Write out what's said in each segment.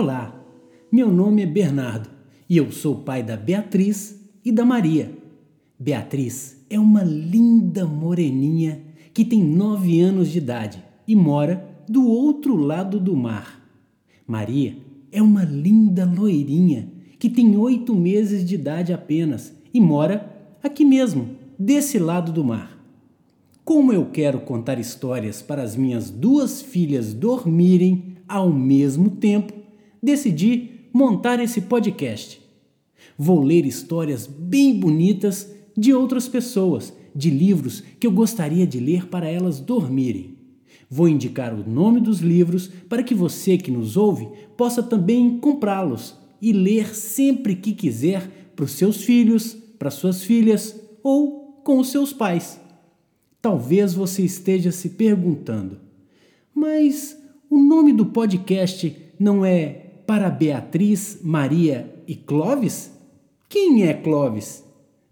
Olá, meu nome é Bernardo e eu sou pai da Beatriz e da Maria. Beatriz é uma linda moreninha que tem nove anos de idade e mora do outro lado do mar. Maria é uma linda loirinha que tem oito meses de idade apenas e mora aqui mesmo, desse lado do mar. Como eu quero contar histórias para as minhas duas filhas dormirem ao mesmo tempo, decidi montar esse podcast. Vou ler histórias bem bonitas de outras pessoas, de livros que eu gostaria de ler para elas dormirem. Vou indicar o nome dos livros para que você que nos ouve possa também comprá-los e ler sempre que quiser para os seus filhos, para suas filhas ou com os seus pais. Talvez você esteja se perguntando, mas o nome do podcast não é Para Beatriz, Maria e Clovis? Quem é Clovis?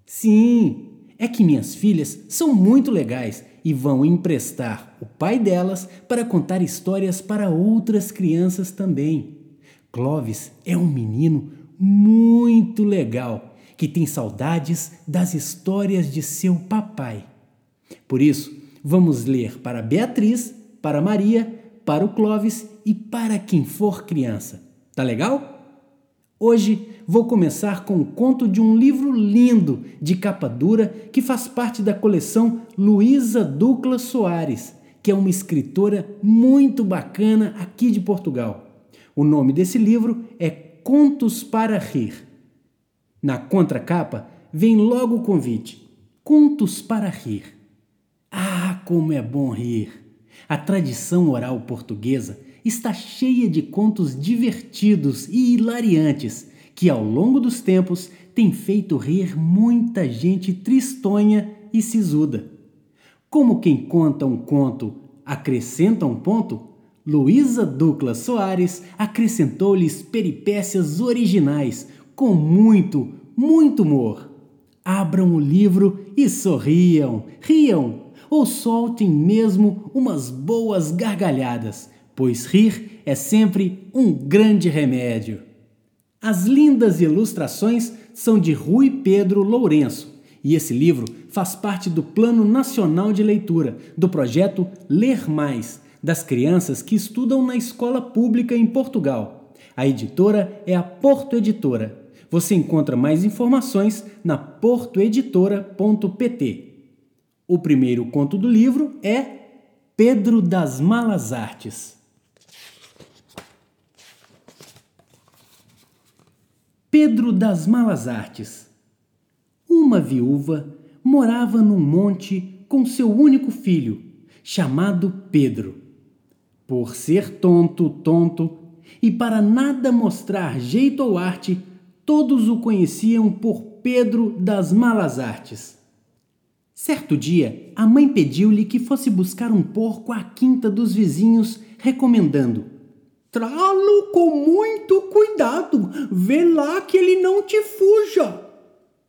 Sim, é que minhas filhas são muito legais e vão emprestar o pai delas para contar histórias para outras crianças também. Clovis é um menino muito legal que tem saudades das histórias de seu papai. Por isso, vamos ler para Beatriz, para Maria, para o Clovis e para quem for criança. Tá legal? Hoje vou começar com o conto de um livro lindo de capa dura que faz parte da coleção Luísa Ducla Soares, que é uma escritora muito bacana aqui de Portugal. O nome desse livro é Contos para Rir. Na contracapa vem logo o convite: Contos para Rir. Ah, como é bom rir! A tradição oral portuguesa está cheia de contos divertidos e hilariantes que, ao longo dos tempos, têm feito rir muita gente tristonha e sisuda. Como quem conta um conto acrescenta um ponto, Luísa Ducla Soares acrescentou-lhes peripécias originais com muito, muito humor. Abram o livro e sorriam, riam ou soltem mesmo umas boas gargalhadas, pois rir é sempre um grande remédio. As lindas ilustrações são de Rui Pedro Lourenço, e esse livro faz parte do Plano Nacional de Leitura, do projeto Ler Mais, das crianças que estudam na escola pública em Portugal. A editora é a Porto Editora. Você encontra mais informações na portoeditora.pt. O primeiro conto do livro é Pedro das Malas Artes. Pedro das Malas Artes. Uma viúva morava num monte com seu único filho, chamado Pedro. Por ser tonto, tonto, e para nada mostrar jeito ou arte, todos o conheciam por Pedro das Malas Artes. Certo dia, a mãe pediu-lhe que fosse buscar um porco à quinta dos vizinhos, recomendando: Trá-lo com muito cuidado, vê lá que ele não te fuja.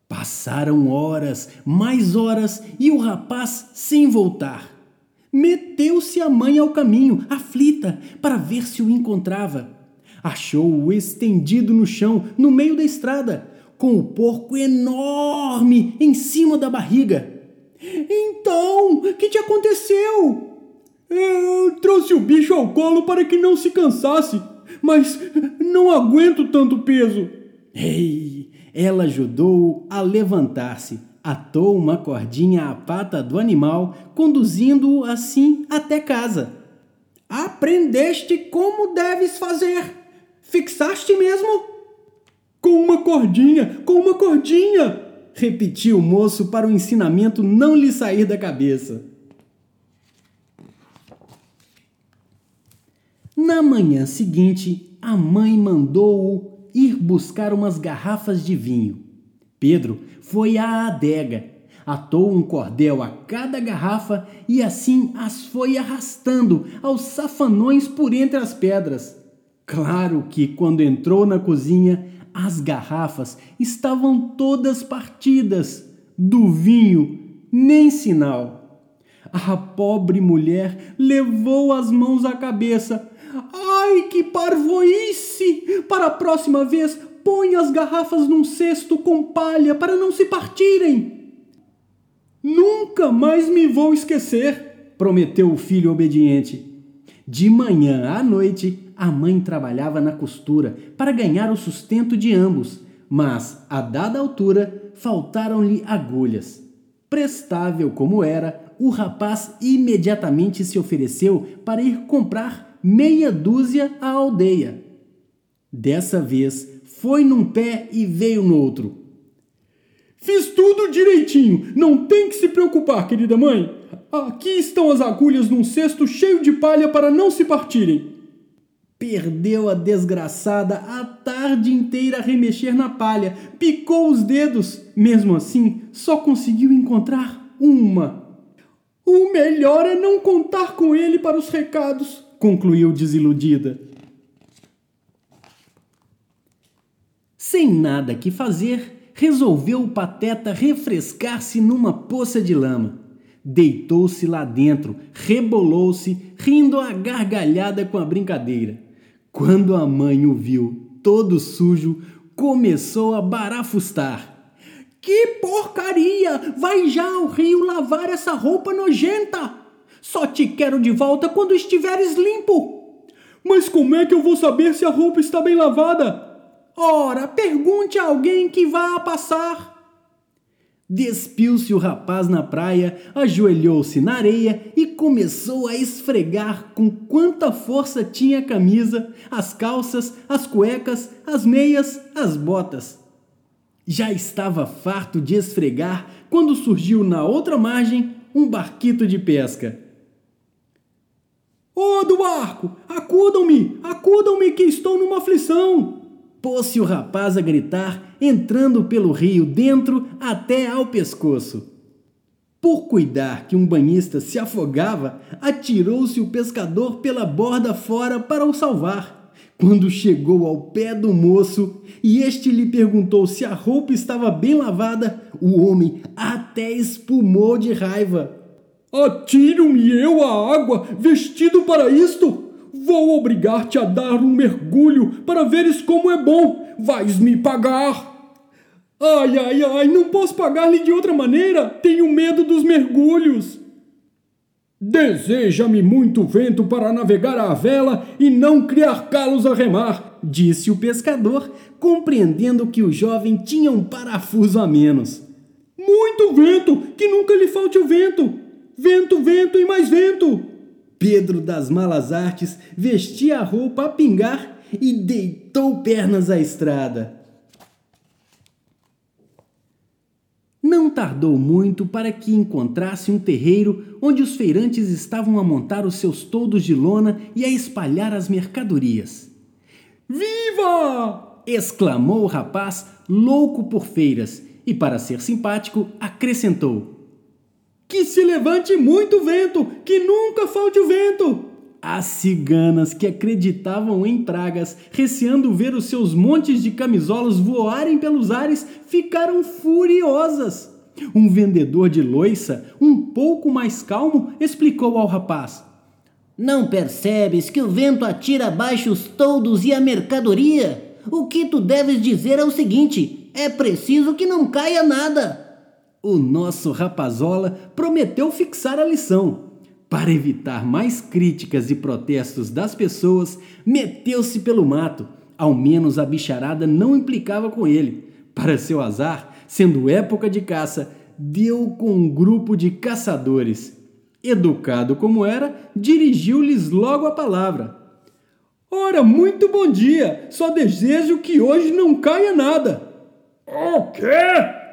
Passaram horas, mais horas, e o rapaz sem voltar. Meteu-se a mãe ao caminho, aflita, para ver se o encontrava. Achou-o estendido no chão, no meio da estrada, com o porco enorme em cima da barriga. Então, que te aconteceu? Eu trouxe o bicho ao colo para que não se cansasse, mas não aguento tanto peso. Ei, ela ajudou-o a levantar-se, atou uma cordinha à pata do animal, conduzindo-o assim até casa. Aprendeste como deves fazer. Fixaste mesmo? Com uma cordinha, com uma cordinha, repetiu o moço para o ensinamento não lhe sair da cabeça. Na manhã seguinte, a mãe mandou-o ir buscar umas garrafas de vinho. Pedro foi à adega, atou um cordel a cada garrafa e assim as foi arrastando aos safanões por entre as pedras. Claro que, quando entrou na cozinha, as garrafas estavam todas partidas, do vinho nem sinal. A pobre mulher levou as mãos à cabeça. Ai, que parvoíce! Para a próxima vez, põe as garrafas num cesto com palha para não se partirem. Nunca mais me vou esquecer, prometeu o filho obediente. De manhã à noite, a mãe trabalhava na costura para ganhar o sustento de ambos, mas, a dada altura, faltaram-lhe agulhas. Prestável como era, o rapaz imediatamente se ofereceu para ir comprar meia dúzia à aldeia. Dessa vez, foi num pé e veio no outro. Fiz tudo direitinho, não tem que se preocupar, querida mãe. Aqui estão as agulhas num cesto cheio de palha para não se partirem. Perdeu a desgraçada a tarde inteira a remexer na palha, picou os dedos, mesmo assim só conseguiu encontrar uma. O melhor é não contar com ele para os recados, concluiu desiludida. Sem nada que fazer, resolveu o pateta refrescar-se numa poça de lama. Deitou-se lá dentro, rebolou-se, rindo a gargalhada com a brincadeira. Quando a mãe o viu todo sujo, começou a barafustar. Que porcaria! Vai já ao rio lavar essa roupa nojenta! Só te quero de volta quando estiveres limpo! Mas como é que eu vou saber se a roupa está bem lavada? Ora, pergunte a alguém que vá a passar. Despiu-se o rapaz na praia, ajoelhou-se na areia e começou a esfregar com quanta força tinha a camisa, as calças, as cuecas, as meias, as botas. Já estava farto de esfregar quando surgiu na outra margem um barquito de pesca. Ô oh, do barco, acudam-me, acudam-me que estou numa aflição! Pôs-se o rapaz a gritar, entrando pelo rio dentro até ao pescoço. Por cuidar que um banhista se afogava, atirou-se o pescador pela borda fora para o salvar. Quando chegou ao pé do moço e este lhe perguntou se a roupa estava bem lavada, o homem até espumou de raiva. Atiro-me eu à água, vestido para isto? Vou obrigar-te a dar um mergulho para veres como é bom. Vais me pagar. Ai, ai, ai, não posso pagar-lhe de outra maneira. Tenho medo dos mergulhos. Deseja-me muito vento para navegar à vela e não criar calos a remar, disse o pescador, compreendendo que o jovem tinha um parafuso a menos. Muito vento, que nunca lhe falte o vento. Vento, vento e mais vento. Pedro das Malas Artes vestia a roupa a pingar e deitou pernas à estrada. Não tardou muito para que encontrasse um terreiro onde os feirantes estavam a montar os seus toldos de lona e a espalhar as mercadorias. Viva! exclamou o rapaz, louco por feiras, e, para ser simpático, acrescentou: que se levante muito vento, que nunca falte o vento. As ciganas que acreditavam em pragas, receando ver os seus montes de camisolas voarem pelos ares, ficaram furiosas. Um vendedor de loiça, um pouco mais calmo, explicou ao rapaz: Não percebes que o vento atira abaixo os toldos e a mercadoria? O que tu deves dizer é o seguinte: é preciso que não caia nada. O nosso rapazola prometeu fixar a lição. Para evitar mais críticas e protestos das pessoas, meteu-se pelo mato. Ao menos a bicharada não implicava com ele. Para seu azar, sendo época de caça, deu com um grupo de caçadores. Educado como era, dirigiu-lhes logo a palavra. Ora, muito bom dia! Só desejo que hoje não caia nada. O quê?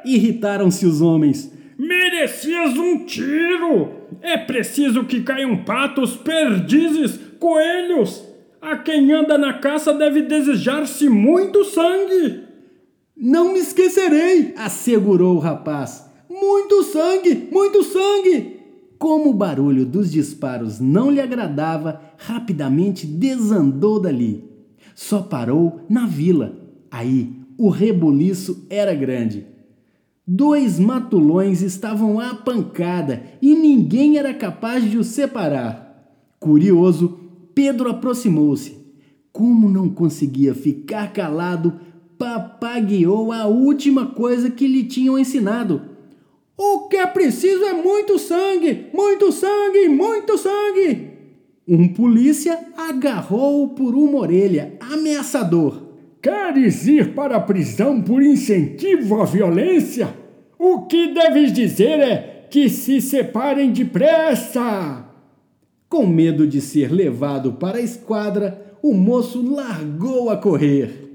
Irritaram-se os homens. Merecias um tiro! É preciso que caiam patos, perdizes, coelhos! A quem anda na caça deve desejar-se muito sangue! Não me esquecerei, assegurou o rapaz. Muito sangue, muito sangue! Como o barulho dos disparos não lhe agradava, rapidamente desandou dali. Só parou na vila. Aí o rebuliço era grande. Dois matulões estavam à pancada e ninguém era capaz de os separar. Curioso, Pedro aproximou-se. Como não conseguia ficar calado, papagueou a última coisa que lhe tinham ensinado. O que é preciso é muito sangue, muito sangue, muito sangue. Um polícia agarrou-o por uma orelha, ameaçador. Queres ir para a prisão por incentivo à violência? O que deves dizer é que se separem depressa. Com medo de ser levado para a esquadra, o moço largou a correr.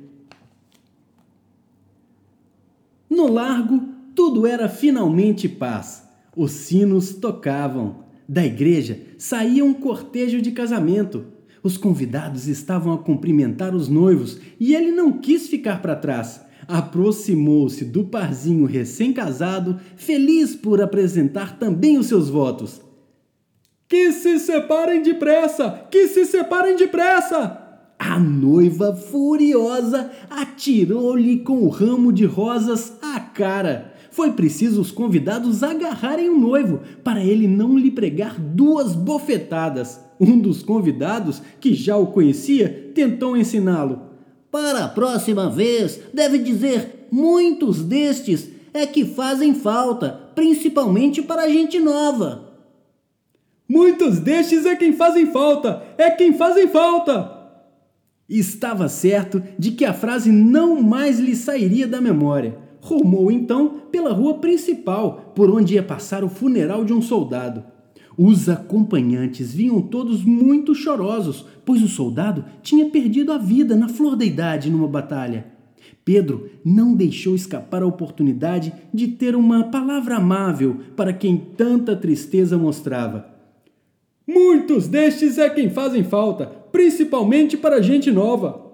No largo, tudo era finalmente paz. Os sinos tocavam. Da igreja saía um cortejo de casamento. Os convidados estavam a cumprimentar os noivos e ele não quis ficar para trás. Aproximou-se do parzinho recém-casado, feliz por apresentar também os seus votos. Que se separem depressa! Que se separem depressa! A noiva, furiosa, atirou-lhe com o ramo de rosas à cara. Foi preciso os convidados agarrarem o noivo para ele não lhe pregar duas bofetadas. Um dos convidados, que já o conhecia, tentou ensiná-lo. Para a próxima vez, deve dizer: muitos destes é que fazem falta, principalmente para a gente nova. Muitos destes é quem fazem falta, é quem fazem falta estava certo de que a frase não mais lhe sairia da memória. Rumou então pela rua principal, por onde ia passar o funeral de um soldado. Os acompanhantes vinham todos muito chorosos, pois o soldado tinha perdido a vida na flor da idade numa batalha. Pedro não deixou escapar a oportunidade de ter uma palavra amável para quem tanta tristeza mostrava. Muitos destes é quem fazem falta, principalmente para gente nova.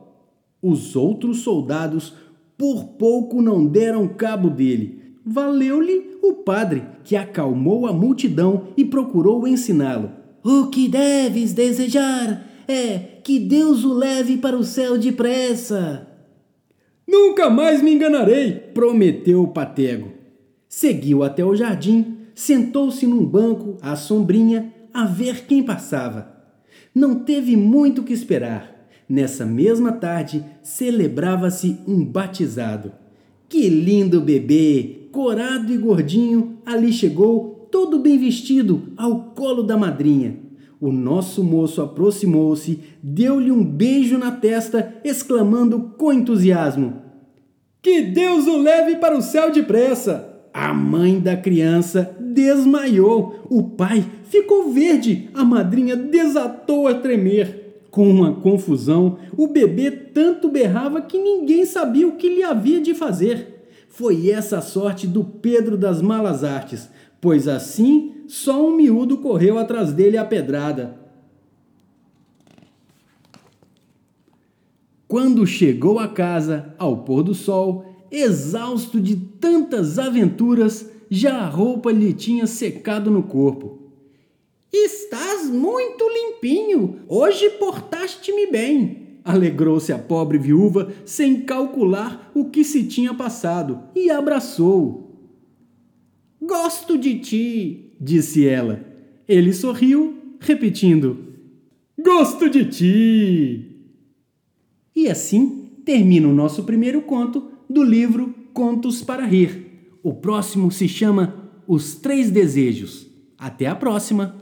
Os outros soldados por pouco não deram cabo dele. Valeu-lhe o padre, que acalmou a multidão e procurou ensiná-lo. O que deves desejar é que Deus o leve para o céu depressa. Nunca mais me enganarei, prometeu o patego. Seguiu até o jardim, sentou-se num banco à sombrinha a ver quem passava. Não teve muito que esperar. Nessa mesma tarde, celebrava-se um batizado. Que lindo bebê, corado e gordinho, ali chegou, todo bem vestido, ao colo da madrinha. O nosso moço aproximou-se, deu-lhe um beijo na testa, exclamando com entusiasmo: Que Deus o leve para o céu depressa! A mãe da criança desmaiou. O pai ficou verde. A madrinha desatou a tremer. Com uma confusão, o bebê tanto berrava que ninguém sabia o que lhe havia de fazer. Foi essa a sorte do Pedro das Malas Artes, pois assim só um miúdo correu atrás dele a pedrada. Quando chegou a casa, ao pôr do sol, exausto de tantas aventuras, já a roupa lhe tinha secado no corpo. Estás muito limpinho, hoje portaste-me bem. Alegrou-se a pobre viúva sem calcular o que se tinha passado e abraçou-o. Gosto de ti, disse ela. Ele sorriu, repetindo: Gosto de ti. E assim termina o nosso primeiro conto do livro Contos para Rir. O próximo se chama Os Três Desejos. Até a próxima!